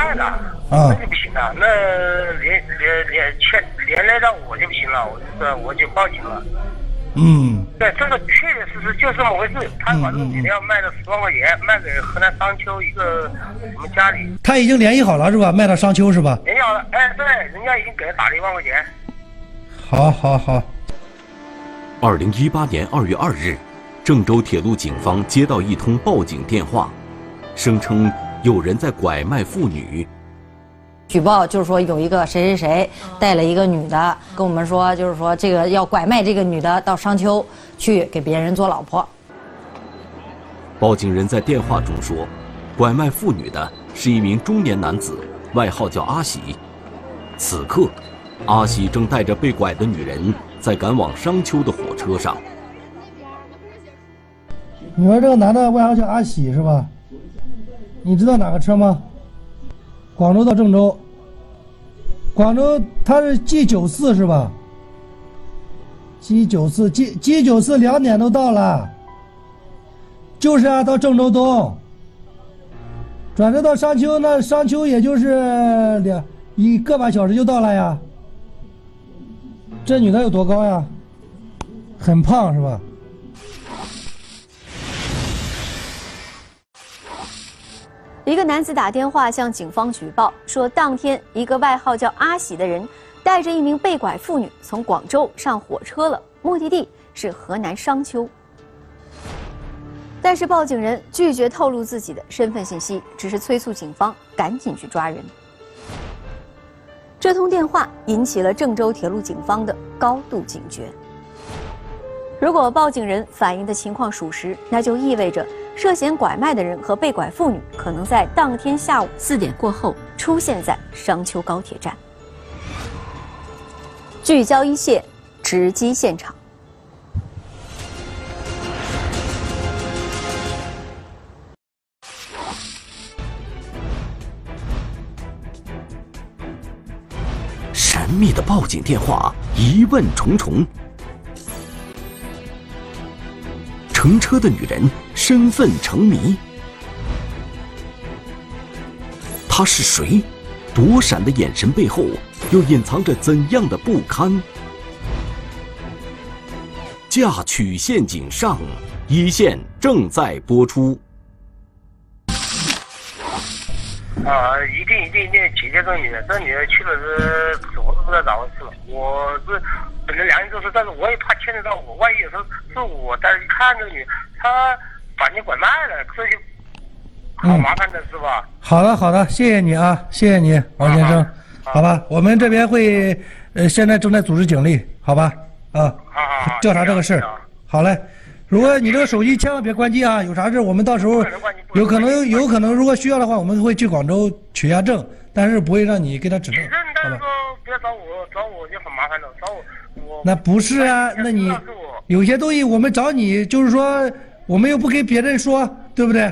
卖了，那就不行了，那连连连牵连累到我就不行了，我就是我就报警了。嗯，对，这个确确实实就这么回事。他把这个女的要卖了十万块钱，卖给河南商丘一个我们家里。他已经联系好了是吧？卖到商丘是吧？联系好了，哎，对，人家已经给他打了一万块钱。好，好，好。二零一八年二月二日，郑州铁路警方接到一通报警电话，声称有人在拐卖妇女。举报就是说有一个谁谁谁带了一个女的，跟我们说就是说这个要拐卖这个女的到商丘去给别人做老婆。报警人在电话中说，拐卖妇女的是一名中年男子，外号叫阿喜。此刻，阿喜正带着被拐的女人在赶往商丘的火车上。你说这个男的外号叫阿喜是吧？你知道哪个车吗？广州到郑州，广州他是 G 九四是吧？G 九四 G G 九四两点都到了，就是啊，到郑州东，转车到商丘，那商丘也就是两一个把小时就到了呀。这女的有多高呀？很胖是吧？一个男子打电话向警方举报说，当天一个外号叫阿喜的人带着一名被拐妇女从广州上火车了，目的地是河南商丘。但是报警人拒绝透露自己的身份信息，只是催促警方赶紧去抓人。这通电话引起了郑州铁路警方的高度警觉。如果报警人反映的情况属实，那就意味着。涉嫌拐卖的人和被拐妇女可能在当天下午四点过后出现在商丘高铁站。聚焦一线，直击现场。神秘的报警电话，疑问重重。乘车的女人身份成谜，他是谁？躲闪的眼神背后又隐藏着怎样的不堪？嫁娶陷阱上，一线正在播出。啊，一定一定一定解决这个女的，这女的去了是，我都不知道咋回事了。我是。本着良心做事，但是我也怕牵扯到我。万一有时候是我带去看这个女，她把你拐卖了，这就好麻烦的是吧？好的，好的，谢谢你啊，谢谢你，王先生，好吧，我们这边会呃，现在正在组织警力，好吧？啊，调查这个事儿。好嘞，如果你这个手机千万别关机啊，有啥事我们到时候有可能有可能，如果需要的话，我们会去广州取下证，但是不会让你给他指证，好吧？不要找我，找我就很麻烦了，找我。那不是啊，那你有些东西我们找你，就是说我们又不跟别人说，对不对？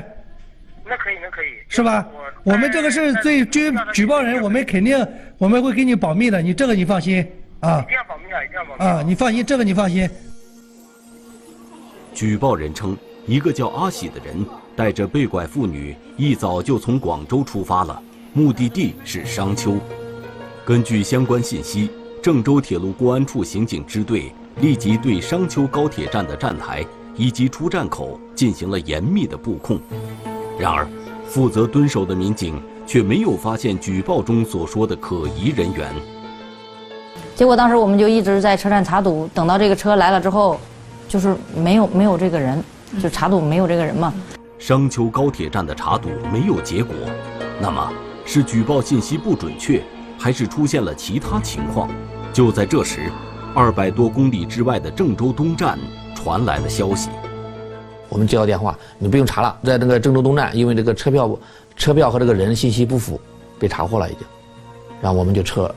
那可以，那可以，是吧？我们这个是最举举报人，我们肯定我们会给你保密的，你这个你放心啊。一定要保密啊，一定要保密啊！你放心，这个你放心。举报人称，一个叫阿喜的人带着被拐妇女一早就从广州出发了，目的地是商丘。根据相关信息。郑州铁路公安处刑警支队立即对商丘高铁站的站台以及出站口进行了严密的布控，然而，负责蹲守的民警却没有发现举报中所说的可疑人员。结果当时我们就一直在车站查堵，等到这个车来了之后，就是没有没有这个人，就查堵没有这个人嘛。商丘高铁站的查堵没有结果，那么是举报信息不准确？还是出现了其他情况。就在这时，二百多公里之外的郑州东站传来的消息。我们接到电话，你不用查了，在那个郑州东站，因为这个车票、车票和这个人信息不符，被查获了已经。然后我们就撤。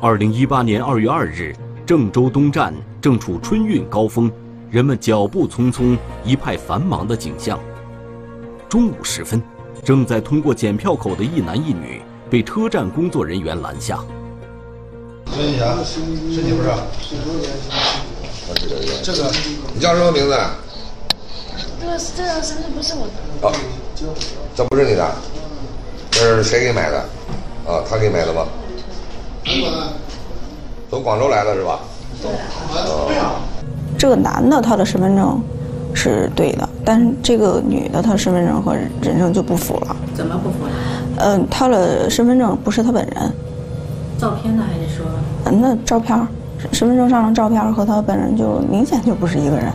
二零一八年二月二日，郑州东站正处春运高峰，人们脚步匆匆，一派繁忙的景象。中午时分，正在通过检票口的一男一女。被车站工作人员拦下。孙一霞，是你不是？这个，你叫什么名字？这个这张身份不是我的。哦，这不是你的？这是谁给买的？啊，他给买的吗？从广州来的是吧？对这个男的他的身份证是对的，但是这个女的她身份证和人证就不符了。怎么不符了？嗯、她的身份证不是她本人，照片呢？还是说？嗯，那照片儿身份证上的照片和他本人就明显就不是一个人。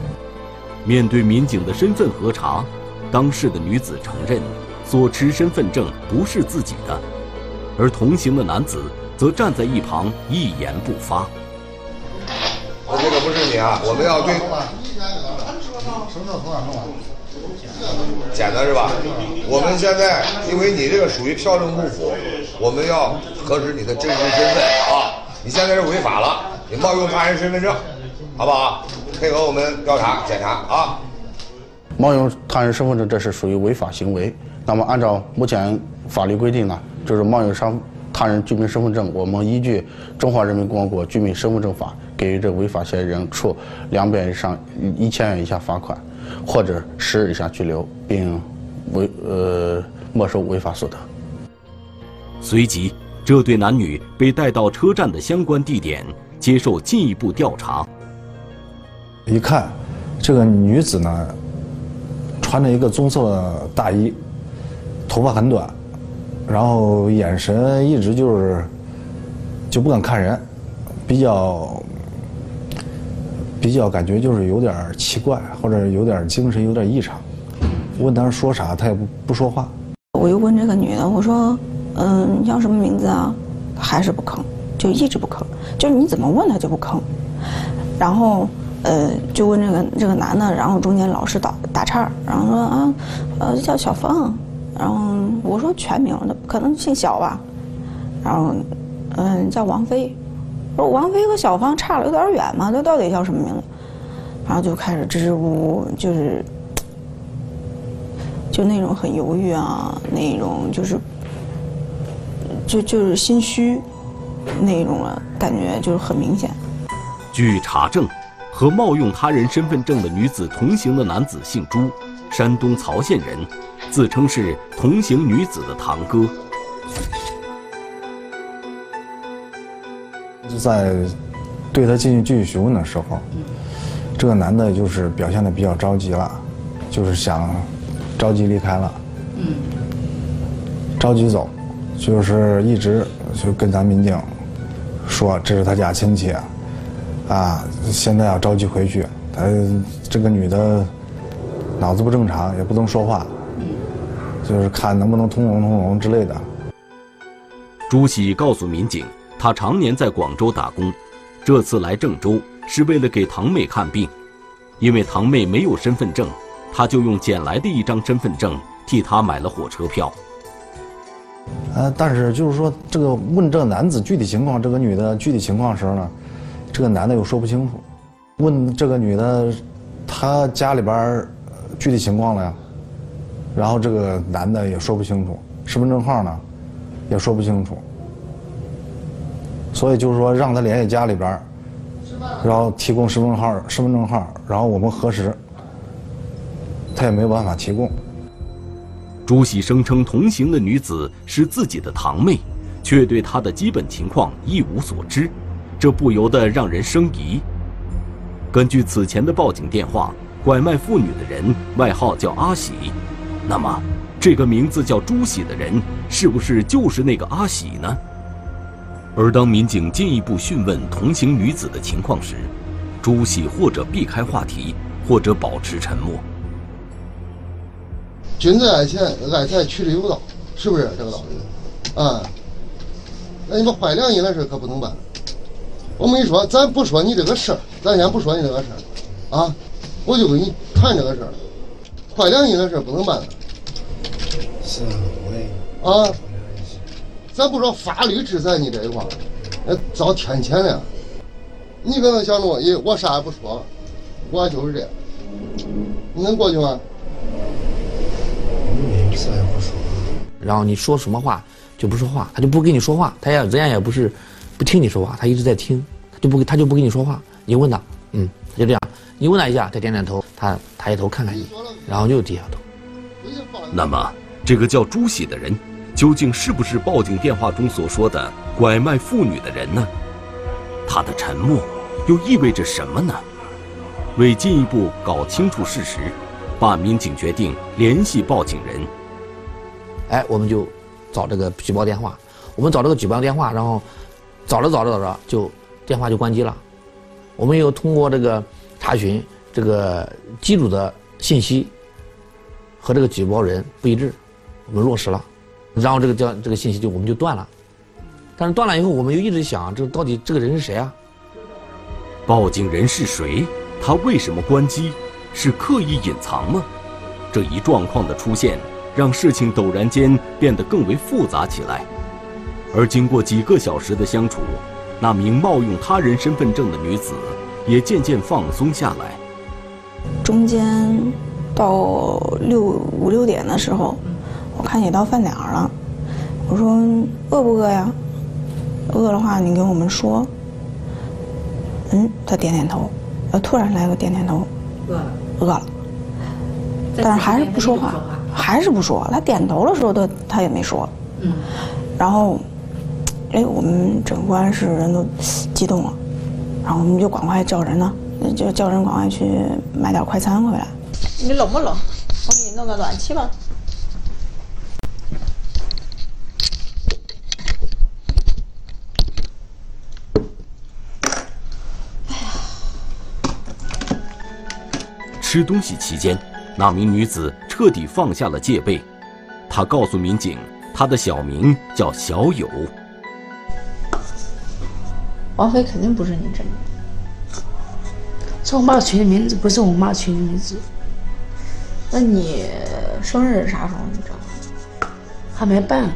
面对民警的身份核查，当事的女子承认所持身份证不是自己的，而同行的男子则站在一旁一言不发。我这个不是你啊，我们要对捡的是吧？我们现在因为你这个属于票证不符，我们要核实你的真实身份啊！你现在是违法了，你冒用他人身份证，好不好？配合我们调查检查啊！冒用他人身份证，这是属于违法行为。那么，按照目前法律规定呢，就是冒用商他人居民身份证，我们依据《中华人民共和国居民身份证法》，给予这违法嫌疑人处两百元以上一千元以下罚款，或者十日以下拘留，并违呃没收违法所得。随即，这对男女被带到车站的相关地点接受进一步调查。一看，这个女子呢，穿着一个棕色的大衣，头发很短，然后眼神一直就是就不敢看人，比较比较感觉就是有点奇怪，或者有点精神有点异常。问她说啥，她也不不说话。我又问这个女的，我说，嗯，你叫什么名字啊？她还是不吭，就一直不吭，就是你怎么问他就不吭。然后，呃，就问这个这个男的，然后中间老是打打岔，然后说啊，呃，叫小芳，然后我说全名，那可能姓小吧，然后，嗯，叫王菲，我说王菲和小芳差了有点远嘛，那到底叫什么名字？然后就开始支支吾吾，就是。就那种很犹豫啊，那种就是，就就是心虚，那种的感觉就是很明显。据查证，和冒用他人身份证的女子同行的男子姓朱，山东曹县人，自称是同行女子的堂哥。就在对他进行继续询问的时候，这个男的就是表现的比较着急了，就是想着急离开了，嗯着急走，就是一直就跟咱民警说这是他家亲戚，啊，现在要着急回去。他这个女的脑子不正常，也不能说话，就是看能不能通融通融之类的。朱喜告诉民警，他常年在广州打工，这次来郑州是为了给堂妹看病，因为堂妹没有身份证，他就用捡来的一张身份证替她买了火车票。呃，但是就是说，这个问这个男子具体情况，这个女的具体情况时候呢，这个男的又说不清楚。问这个女的，她家里边具体情况了呀，然后这个男的也说不清楚，身份证号呢也说不清楚，所以就是说让他联系家里边，然后提供身份证号、身份证号，然后我们核实，他也没有办法提供。朱喜声称同行的女子是自己的堂妹，却对她的基本情况一无所知，这不由得让人生疑。根据此前的报警电话，拐卖妇女的人外号叫阿喜，那么这个名字叫朱喜的人是不是就是那个阿喜呢？而当民警进一步讯问同行女子的情况时，朱喜或者避开话题，或者保持沉默。君子爱钱，爱财取之有道，是不是这个道理？啊，那你们坏良心的事可不能办。我跟你说，咱不说你这个事儿，咱先不说你这个事儿，啊，我就跟你谈这个事儿。坏良心的事不能办。是，我也。啊，咱不说法律制裁你这一块儿，那遭天谴了。你可能想着我，咦，我啥也不说，我就是这样，你能过去吗？啥也不说。然后你说什么话就不说话，他就不跟你说话，他也人家也不是不听你说话，他一直在听，他就不他就不跟你说话。你问他，嗯，他就这样，你问他一下，他点点头，他抬头看看你，然后又低下头。那么，这个叫朱喜的人，究竟是不是报警电话中所说的拐卖妇女的人呢？他的沉默又意味着什么呢？为进一步搞清楚事实，办案民警决定联系报警人。哎，我们就找这个举报电话，我们找这个举报电话，然后找着找着找着，就电话就关机了。我们又通过这个查询这个机主的信息和这个举报人不一致，我们落实了，然后这个叫这个信息就我们就断了。但是断了以后，我们又一直想，这到底这个人是谁啊？报警人是谁？他为什么关机？是刻意隐藏吗？这一状况的出现，让事情陡然间变得更为复杂起来。而经过几个小时的相处，那名冒用他人身份证的女子也渐渐放松下来。中间到六五六点的时候，我看也到饭点儿了，我说饿不饿呀？饿的话你跟我们说。嗯，他点点头，呃，突然来个点点头，饿了，饿了，但是还是不说话，还是不说。他点头的时候，他他也没说。嗯，然后，哎，我们整个安室人都激动了，然后我们就赶快叫人呢，就叫人赶快去买点快餐回来。你冷不冷？我给你弄个暖气吧。吃东西期间，那名女子彻底放下了戒备。她告诉民警，她的小名叫小友。王菲肯定不是你真名，是我妈取的名字，不是我妈取的名字。那你生日啥时候？你知道吗？还没办。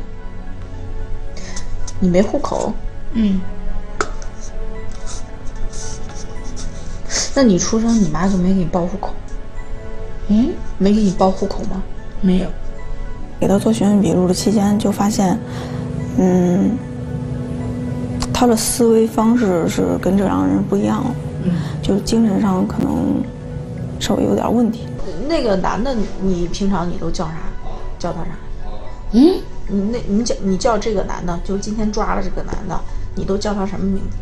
你没户口？嗯。那你出生，你妈就没给你报户口？嗯，没给你报户口吗？没有。给他做询问笔录的期间，就发现，嗯，他的思维方式是跟正常人不一样，嗯，就精神上可能稍微有点问题。那个男的，你平常你都叫啥？叫他啥？嗯，你那，你叫你叫这个男的，就是今天抓了这个男的，你都叫他什么名字？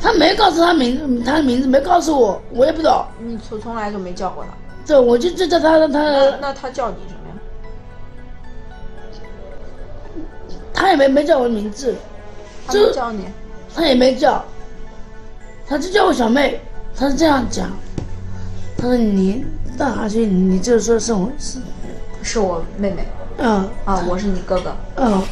他没告诉他名字，他的名字没告诉我，我也不知道。你从从来就没叫过他。对，我就就叫他他。那那他叫你什么呀？他也没没叫我名字。他没叫你。他也没叫。他就叫我小妹，他是这样讲。他说你到哪去？你就说是我是，是我妹妹。嗯。啊，我是你哥哥。嗯。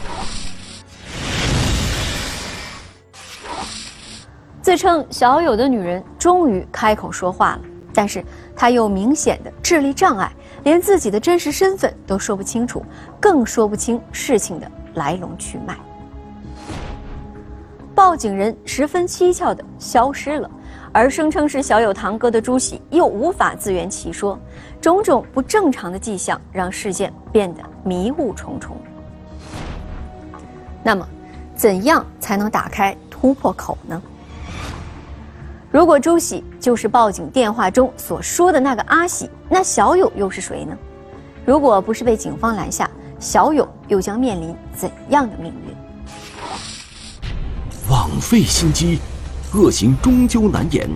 自称小友的女人终于开口说话了，但是她有明显的智力障碍，连自己的真实身份都说不清楚，更说不清事情的来龙去脉。报警人十分蹊跷地消失了，而声称是小友堂哥的朱喜又无法自圆其说，种种不正常的迹象让事件变得迷雾重重。那么，怎样才能打开突破口呢？如果朱喜就是报警电话中所说的那个阿喜，那小友又是谁呢？如果不是被警方拦下，小友又将面临怎样的命运？枉费心机，恶行终究难掩。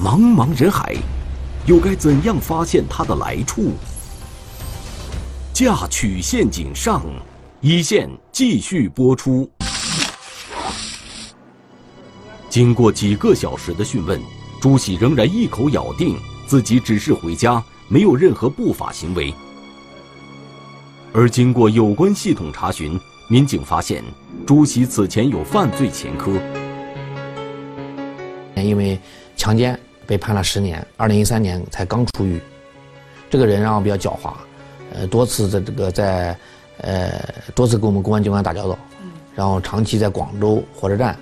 茫茫人海，又该怎样发现他的来处？嫁娶陷阱上，一线继续播出。经过几个小时的讯问，朱喜仍然一口咬定自己只是回家，没有任何不法行为。而经过有关系统查询，民警发现朱喜此前有犯罪前科，因为强奸被判了十年，二零一三年才刚出狱。这个人啊比较狡猾，呃，多次在这个在，呃，多次跟我们公安机关打交道，然后长期在广州火车站。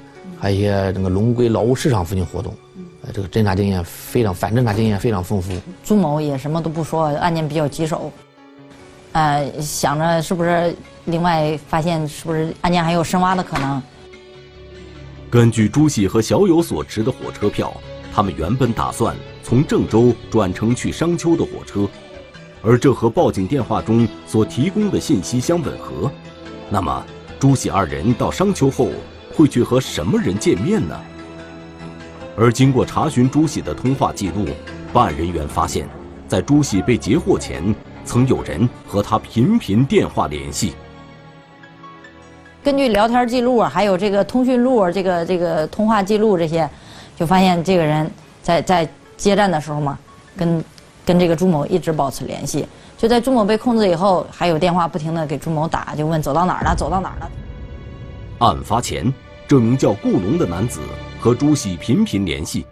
还有一些这个龙归劳务市场附近活动，呃，这个侦查经验非常，反侦查经验非常丰富。朱某也什么都不说，案件比较棘手，呃，想着是不是另外发现是不是案件还有深挖的可能。根据朱喜和小友所持的火车票，他们原本打算从郑州转乘去商丘的火车，而这和报警电话中所提供的信息相吻合，那么朱喜二人到商丘后会去和什么人见面呢？而经过查询朱喜的通话记录，办案人员发现，在朱喜被截获前，曾有人和他频频电话联系。根据聊天记录啊，还有这个通讯录、这个这个通话记录这些，就发现这个人在在接站的时候嘛，跟跟这个朱某一直保持联系。就在朱某被控制以后，还有电话不停的给朱某打，就问走到哪儿了，走到哪儿了。案发前，这名叫顾龙的男子和朱喜频频联系，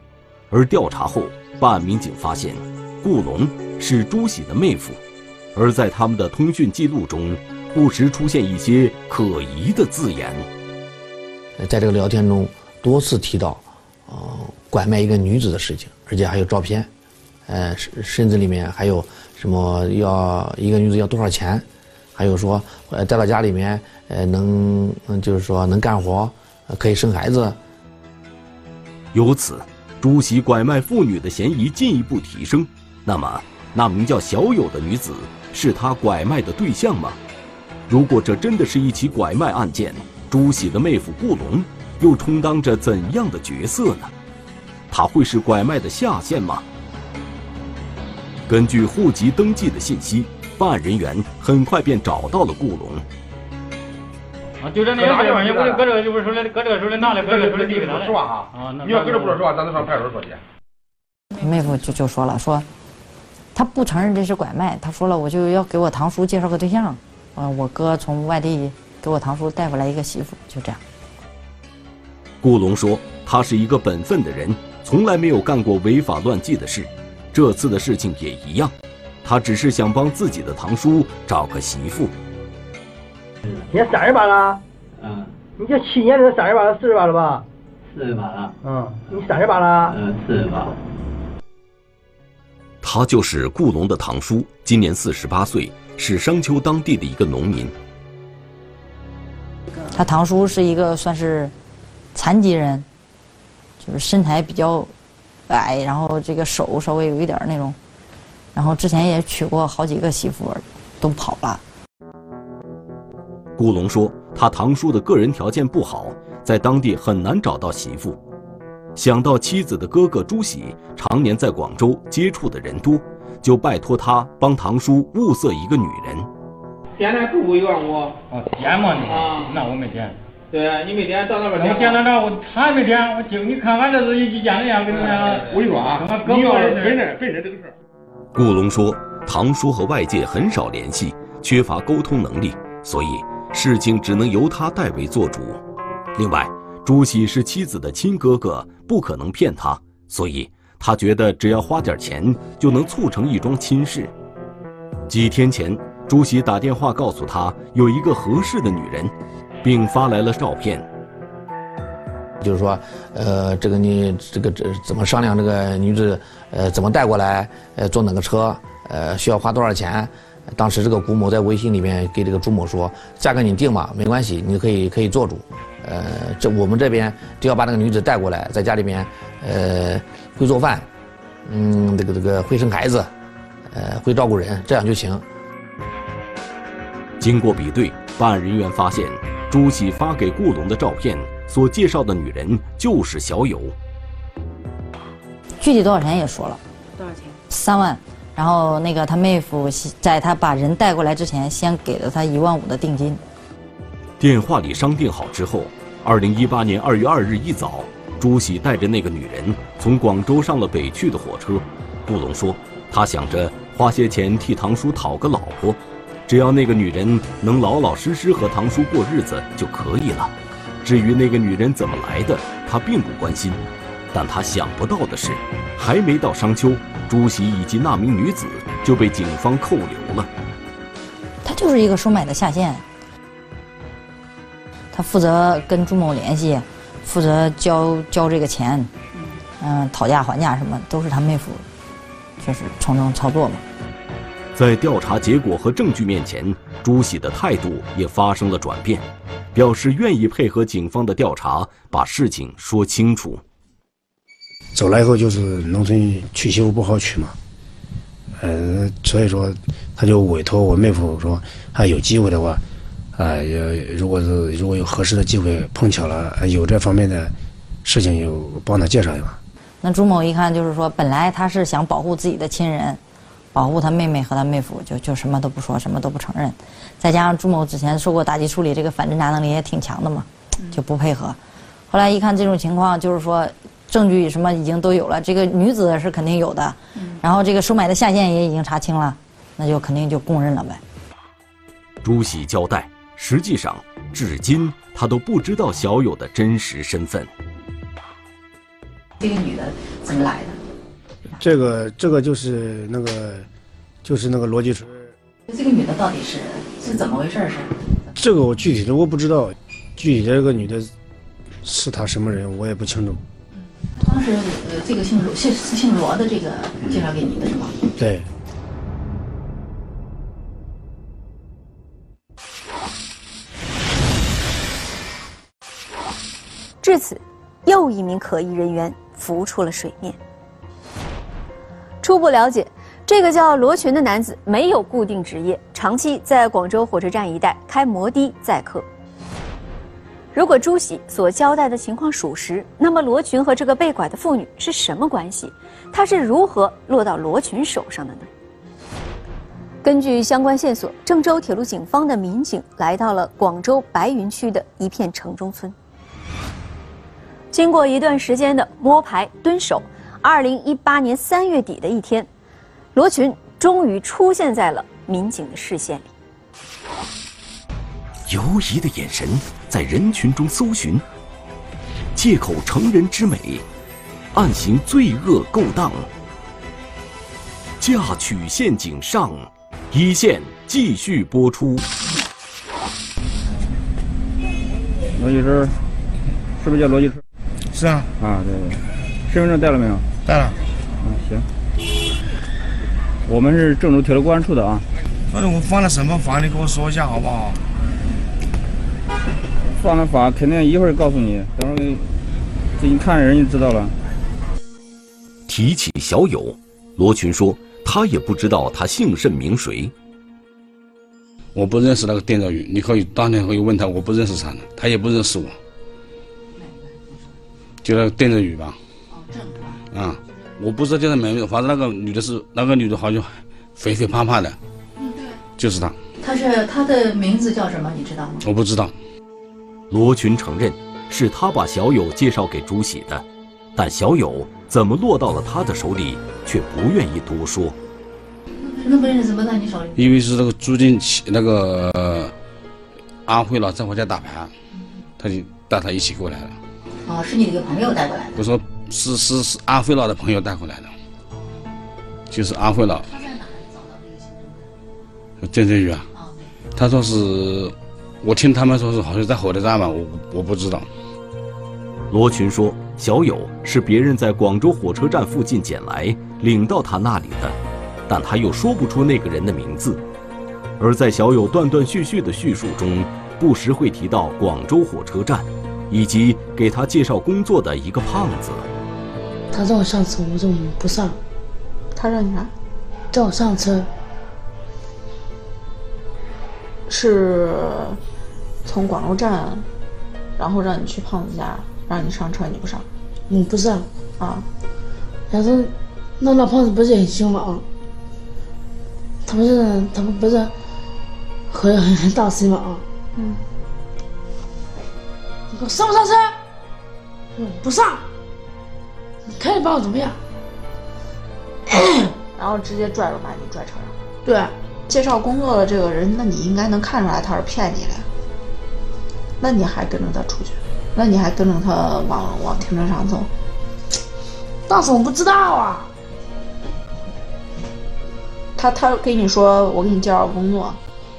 而调查后，办案民警发现，顾龙是朱喜的妹夫，而在他们的通讯记录中。不时出现一些可疑的字眼，在这个聊天中多次提到，呃，拐卖一个女子的事情，而且还有照片，呃，甚甚至里面还有什么要一个女子要多少钱，还有说呃带到家里面，呃能就是说能干活，可以生孩子。由此，朱喜拐卖妇女的嫌疑进一步提升。那么，那名叫小友的女子是他拐卖的对象吗？如果这真的是一起拐卖案件，朱喜的妹夫顾龙又充当着怎样的角色呢？他会是拐卖的下线吗？根据户籍登记的信息，办案人员很快便找到了顾龙。啊，就这那个地方，你搁这搁这就是说的，搁这个手里拿来，搁这手里递给他说话哈。啊，你要搁这不说实话，咱就上派出所说去。妹夫就就说了，说他不承认这是拐卖，他说了，我就要给我堂叔介绍个对象。啊，我哥从外地给我堂叔带回来一个媳妇，就这样。顾龙说，他是一个本分的人，从来没有干过违法乱纪的事，这次的事情也一样，他只是想帮自己的堂叔找个媳妇。今年三十八了，嗯，你这七年的三十八了，四十八了吧？四十八了，嗯，你三十八了，嗯，四十八。他就是顾龙的堂叔，今年四十八岁。是商丘当地的一个农民。他堂叔是一个算是残疾人，就是身材比较矮，然后这个手稍微有一点那种，然后之前也娶过好几个媳妇，都跑了。顾龙说，他堂叔的个人条件不好，在当地很难找到媳妇。想到妻子的哥哥朱喜常年在广州接触的人多。就拜托他帮堂叔物色一个女人。点那不委怨我。哦，点嘛你？啊，那我没点。对，你没点，到那边我点到那，我他也没点，我就你看，俺这是一见面，跟你讲，我跟你说啊，你要是本身本身这个事。顾龙说，堂叔和外界很少联系，缺乏沟通能力，所以事情只能由他代为做主。另外，朱喜是妻子的亲哥哥，不可能骗他，所以。他觉得只要花点钱就能促成一桩亲事。几天前，朱喜打电话告诉他有一个合适的女人，并发来了照片。就是说，呃，这个你这个这怎么商量？这个女子，呃，怎么带过来？呃，坐哪个车？呃，需要花多少钱？当时这个古某在微信里面给这个朱某说：“价格你定吧，没关系，你可以可以做主。呃，这我们这边只要把那个女子带过来，在家里面，呃。”会做饭，嗯，这个这个会生孩子，呃，会照顾人，这样就行。经过比对，办案人员发现，朱喜发给顾龙的照片所介绍的女人就是小友。具体多少钱也说了，多少钱？三万。然后那个他妹夫在他把人带过来之前，先给了他一万五的定金。电话里商定好之后，二零一八年二月二日一早。朱喜带着那个女人从广州上了北去的火车。顾龙说：“他想着花些钱替堂叔讨个老婆，只要那个女人能老老实实和堂叔过日子就可以了。至于那个女人怎么来的，他并不关心。但他想不到的是，还没到商丘，朱喜以及那名女子就被警方扣留了。他就是一个收买的下线，他负责跟朱某联系。”负责交交这个钱，嗯，讨价还价什么都是他妹夫，就是从中操作嘛。在调查结果和证据面前，朱喜的态度也发生了转变，表示愿意配合警方的调查，把事情说清楚。走了以后就是农村娶媳妇不好娶嘛，呃，所以说他就委托我妹夫说，啊，有机会的话，啊，也如果是如果有合适的机会碰巧了，有这方面的事情，有帮他介绍一下。那朱某一看就是说，本来他是想保护自己的亲人，保护他妹妹和他妹夫，就就什么都不说，什么都不承认。再加上朱某之前受过打击处理，这个反侦查能力也挺强的嘛，就不配合。后来一看这种情况，就是说证据什么已经都有了，这个女子是肯定有的，然后这个收买的下线也已经查清了，那就肯定就供认了呗。朱喜交代，实际上至今他都不知道小友的真实身份。这个女的怎么来的？这个这个就是那个，就是那个罗继春。这个女的到底是是怎么回事？是？这个我具体的我不知道，具体的这个女的是她什么人，我也不清楚。当时呃，这个姓罗姓姓罗的这个介绍给你的是吗？对。至此，又一名可疑人员浮出了水面。初步了解，这个叫罗群的男子没有固定职业，长期在广州火车站一带开摩的载客。如果朱喜所交代的情况属实，那么罗群和这个被拐的妇女是什么关系？她是如何落到罗群手上的呢？根据相关线索，郑州铁路警方的民警来到了广州白云区的一片城中村。经过一段时间的摸排蹲守，二零一八年三月底的一天，罗群终于出现在了民警的视线里。犹疑的眼神在人群中搜寻，借口成人之美，暗行罪恶勾当，嫁娶陷阱上，一线继续播出。罗继春，是不是叫罗继春？是啊。啊，对对。身份证带了没有？带了。啊，行。我们是郑州铁路公安处的啊。反正我犯了什么法，你跟我说一下好不好？犯了法，肯定一会儿告诉你。等会儿给你看人就知道了。提起小友，罗群说他也不知道他姓甚名谁。我不认识那个店长宇，你可以当天可以问他，我不认识他的，他也不认识我。就那个电兆宇吧。啊，我不知道叫什么名字，反正那个女的是那个女的，好像肥肥胖胖的。嗯，对。就是她。她是她的名字叫什么？你知道吗？我不知道。罗群承认是他把小友介绍给朱喜的，但小友怎么落到了他的手里，却不愿意多说。那本人怎么到你手里？因为是那个朱进起那个安徽了，在我家打牌，他就带他一起过来了。哦，是你的一个朋友带过来的。我说是是是安徽佬的朋友带过来的，就是阿辉老。他在哪里找到那个行政？郑振宇啊。他说是。我听他们说是好像在火车站吧，我我不知道。罗群说，小友是别人在广州火车站附近捡来，领到他那里的，但他又说不出那个人的名字。而在小友断断续续的叙述中，不时会提到广州火车站，以及给他介绍工作的一个胖子。他让我上车，我说不上。他让你来？叫我上车。是。从广州站，然后让你去胖子家，让你上车，你不上？嗯，不上啊。然后，那老胖子不是很凶吗？他不是，他们不是很很很大声吗？啊。嗯。你给我上不上车？嗯，不上。你看你把我怎么样？然后直接拽着把你拽车上。对，介绍工作的这个人，那你应该能看出来他是骗你的。那你还跟着他出去？那你还跟着他往往停车场走？当时我不知道啊。他他跟你说我给你介绍工作。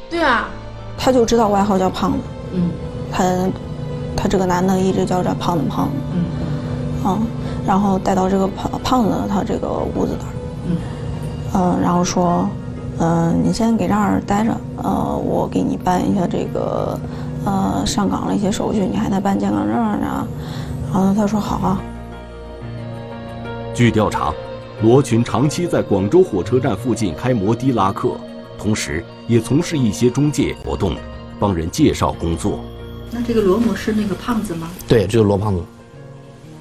对啊。他就知道外号叫胖子。嗯。他他这个男的一直叫着胖子胖子。嗯。嗯，然后带到这个胖胖子他这个屋子那儿。嗯。嗯，然后说，嗯，你先给这儿待着，呃，我给你办一下这个。呃，上岗的一些手续，你还得办健康证呢。然后他说好啊。据调查，罗群长期在广州火车站附近开摩的拉客，同时也从事一些中介活动，帮人介绍工作。那这个罗某是那个胖子吗？对，就是罗胖子。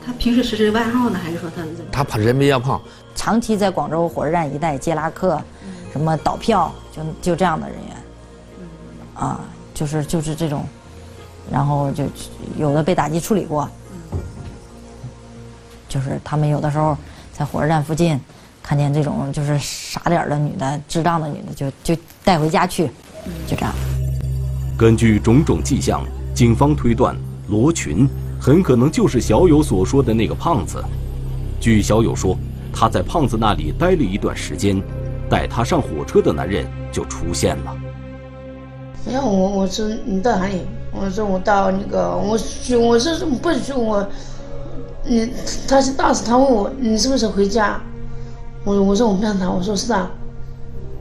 他平时是这个外号呢，还是说他是怎么？他胖人比较胖，长期在广州火车站一带接拉客，什么倒票，就就这样的人员，啊，就是就是这种，然后就有的被打击处理过，就是他们有的时候在火车站附近看见这种就是傻脸的女的、智障的女的，就就带回家去，就这样。根据种种迹象，警方推断罗群很可能就是小友所说的那个胖子。据小友说，他在胖子那里待了一段时间，带他上火车的男人就出现了。然后我我说你到哪里？我说我到那个我去，我是不是去我，你他是当时他问我你是不是回家？我我说我骗他，我说是啊。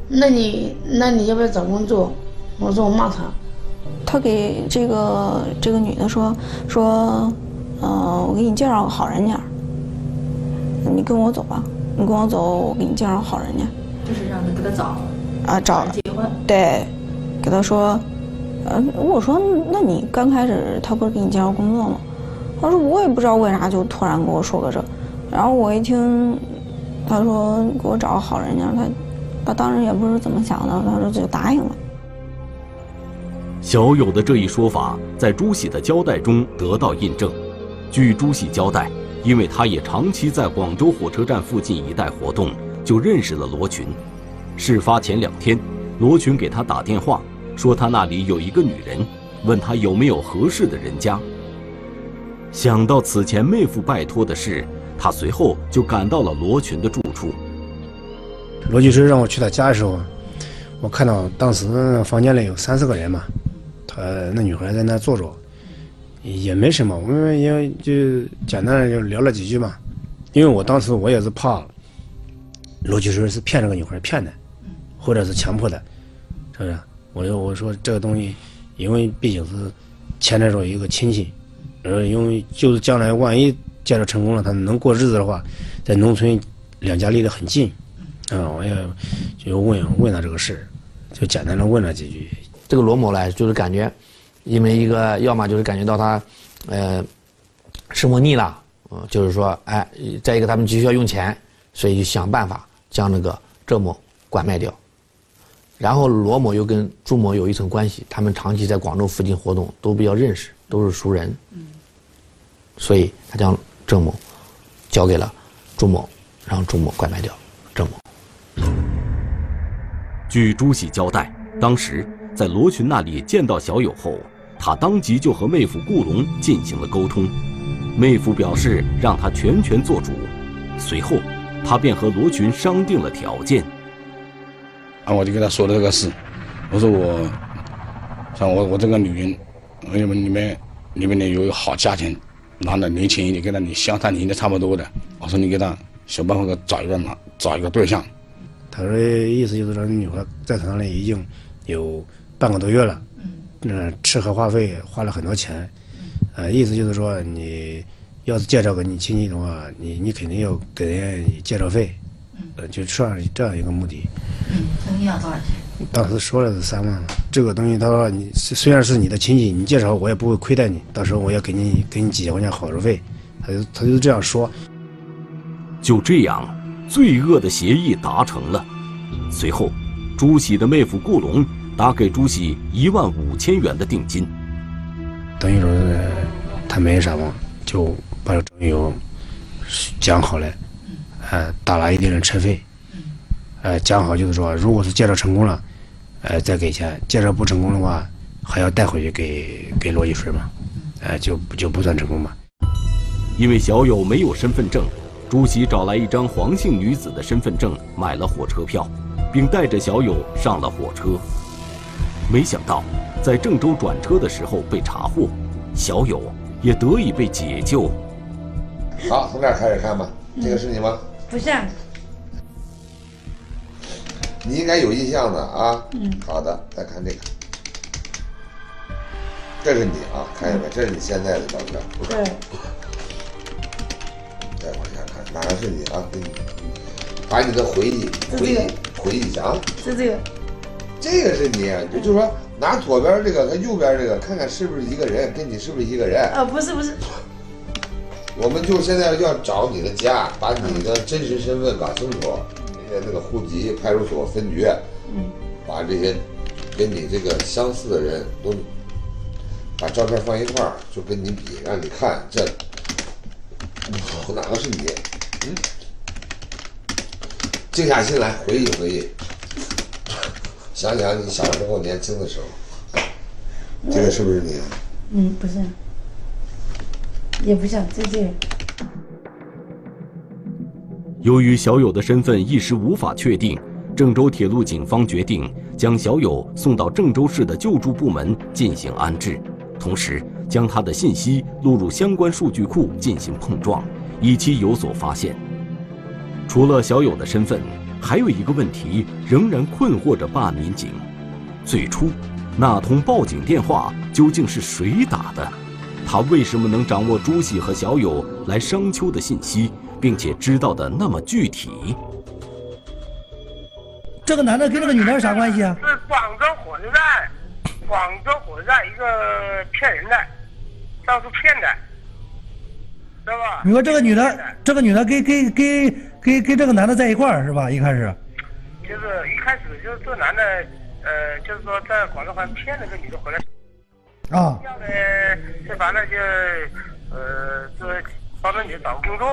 那你那你要不要找工作？我说我骂他。他给这个这个女的说说，呃，我给你介绍个好人家，你跟我走吧，你跟我走，我给你介绍好人家。就是让他给他找啊找结婚。对，给他说，呃，我说那你刚开始他不是给你介绍工作吗？他说我也不知道为啥就突然跟我说个这，然后我一听，他说给我找个好人家，他他当时也不知怎么想的，他说就答应了。小友的这一说法在朱喜的交代中得到印证。据朱喜交代，因为他也长期在广州火车站附近一带活动，就认识了罗群。事发前两天，罗群给他打电话，说他那里有一个女人，问他有没有合适的人家。想到此前妹夫拜托的事，他随后就赶到了罗群的住处。罗律师让我去他家的时候，我看到当时房间里有三四个人嘛。他那女孩在那坐着，也没什么，我们也就简单的就聊了几句嘛。因为我当时我也是怕罗局师是骗这个女孩骗的，或者是强迫的，是不是？我就我说这个东西，因为毕竟是牵扯着一个亲戚，呃，因为就是将来万一介绍成功了，他能过日子的话，在农村两家离得很近，啊，我也就问问他这个事就简单的问了几句。这个罗某呢，就是感觉，因为一个，要么就是感觉到他，呃，生活腻了，嗯，就是说，哎，再一个他们急需要用钱，所以就想办法将那个郑某拐卖掉。然后罗某又跟朱某有一层关系，他们长期在广州附近活动，都比较认识，都是熟人，所以他将郑某交给了朱某，让朱某拐卖掉郑某。据朱喜交代，当时。在罗群那里见到小友后，他当即就和妹夫顾龙进行了沟通。妹夫表示让他全权做主，随后他便和罗群商定了条件。啊，我就跟他说了这个事，我说我像我我这个女人，你们你们你们呢有一个好家庭，男的年轻一点，跟他你相差年龄差不多的，我说你给他想办法给找一个男找一个对象。他说意思就是说女孩在他那里已经有。半个多月了，嗯，吃喝花费花了很多钱，呃，意思就是说，你要是介绍给你亲戚的话，你你肯定要给人家介绍费，呃，就算这样一个目的。嗯，曾经要多少钱？当时说了是三万，这个东西他说你虽然是你的亲戚，你介绍我也不会亏待你，到时候我也给你给你几千块钱好处费，他就他就这样说。就这样，罪恶的协议达成了。随后，朱喜的妹夫顾龙。打给朱喜一万五千元的定金，等于说是他没啥嘛，就把这朋友讲好了，呃，打了一定的车费，呃，讲好就是说，如果是介绍成功了，呃，再给钱；介绍不成功的话，还要带回去给给罗一水嘛，呃，就就不算成功嘛。因为小友没有身份证，朱喜找来一张黄姓女子的身份证，买了火车票，并带着小友上了火车。没想到，在郑州转车的时候被查获，小友也得以被解救。好，从这儿开始看吧。这个是你吗？不是。你应该有印象的啊。嗯。好的，再看这个。这是你啊，看见没？这是你现在的照片。对。再往下看，哪个是你啊？给你，把你的回忆回忆回忆一下啊。是这个，这个是你，就就说拿左边这个和右边这个，看看是不是一个人，跟你是不是一个人。啊，不是不是，我们就现在要找你的家，把你的真实身份搞清楚，那个那个户籍、派出所分局，嗯，把这些跟你这个相似的人都把照片放一块儿，就跟你比，让你看这哪个是你，嗯，静下心来回忆回忆，想想你小时候年轻的时候，这个是不是你？嗯，不是，也不像，这这个。由于小友的身份一时无法确定，郑州铁路警方决定将小友送到郑州市的救助部门进行安置，同时将他的信息录入相关数据库进行碰撞，以期有所发现。除了小友的身份，还有一个问题仍然困惑着办案民警：最初，那通报警电话究竟是谁打的？他为什么能掌握朱喜和小友来商丘的信息？并且知道的那么具体。这个男的跟这个女的是啥关系啊？是广州火车站，广州火车站一个骗人的，到处骗的，知道吧？你说这个女的，这个女的跟跟跟跟跟这个男的在一块儿是吧？一开始。就是一开始就是这男的，呃，就是说在广州好像骗了个女的回来。啊。要呢，这完了就，呃，这帮那女的找工作。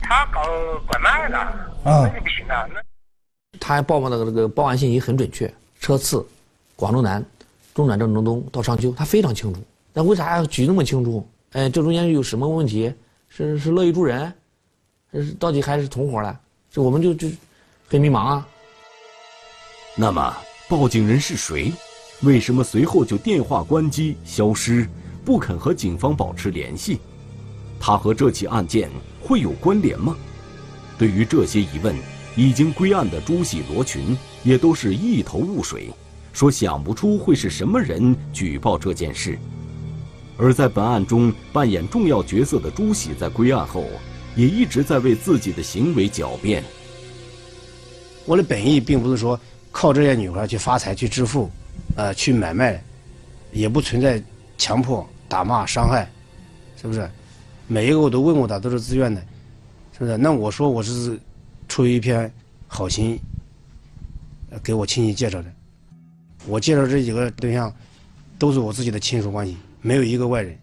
他搞拐卖的，那就不行了。那他报的那个那个报案信息很准确，车次广州南，中转郑州东到商丘，他非常清楚。那为啥要举那么清楚？哎，这中间有什么问题？是是乐于助人，是到底还是同伙了？这我们就就很迷茫啊。那么报警人是谁？为什么随后就电话关机消失，不肯和警方保持联系？他和这起案件会有关联吗？对于这些疑问，已经归案的朱喜、罗群也都是一头雾水，说想不出会是什么人举报这件事。而在本案中扮演重要角色的朱喜，在归案后，也一直在为自己的行为狡辩。我的本意并不是说靠这些女孩去发财、去致富，呃，去买卖，也不存在强迫、打骂、伤害，是不是？每一个我都问过他，都是自愿的，是不是？那我说我是出于一片好心，给我亲戚介绍的。我介绍这几个对象，都是我自己的亲属关系，没有一个外人。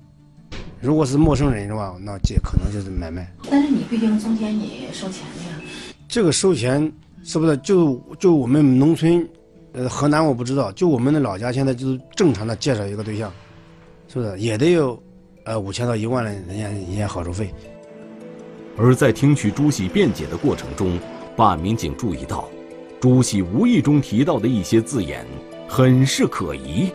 如果是陌生人的话，那这可能就是买卖。但是你毕竟中间你收钱的呀。这个收钱是不是就就我们农村，呃，河南我不知道，就我们的老家现在就是正常的介绍一个对象，是不是也得有？呃，五千到一万的人家人家好处费。而在听取朱喜辩解的过程中，办案民警注意到，朱喜无意中提到的一些字眼，很是可疑。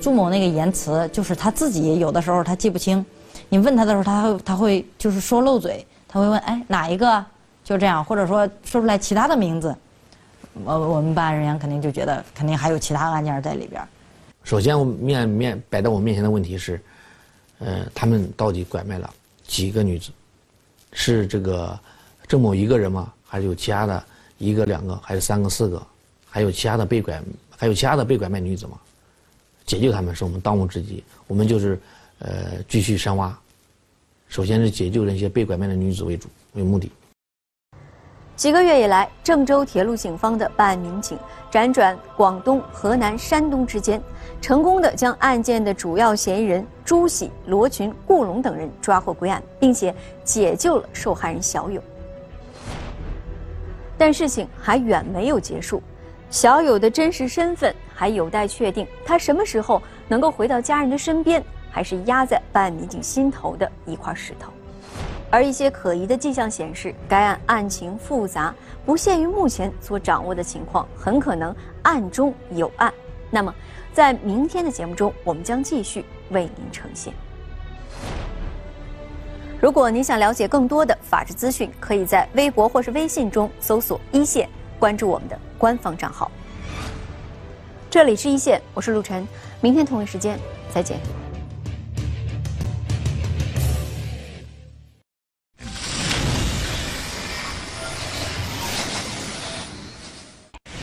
朱某那个言辞，就是他自己有的时候他记不清，你问他的时候，他会他会就是说漏嘴，他会问哎哪一个，就这样，或者说说出来其他的名字，我我们办案人员肯定就觉得肯定还有其他案件在里边。首先，面面摆在我面前的问题是。呃，他们到底拐卖了几个女子？是这个郑某一个人吗？还是有其他的一个、两个，还是三个、四个？还有其他的被拐，还有其他的被拐卖女子吗？解救他们是我们当务之急。我们就是呃继续深挖，首先是解救那些被拐卖的女子为主为目的。几个月以来，郑州铁路警方的办案民警辗转广东、河南、山东之间。成功的将案件的主要嫌疑人朱喜、罗群、顾龙等人抓获归案，并且解救了受害人小友。但事情还远没有结束，小友的真实身份还有待确定。他什么时候能够回到家人的身边，还是压在办案民警心头的一块石头。而一些可疑的迹象显示，该案案情复杂，不限于目前所掌握的情况，很可能案中有案。那么。在明天的节目中，我们将继续为您呈现。如果您想了解更多的法治资讯，可以在微博或是微信中搜索“一线”，关注我们的官方账号。这里是一线，我是陆晨，明天同一时间再见。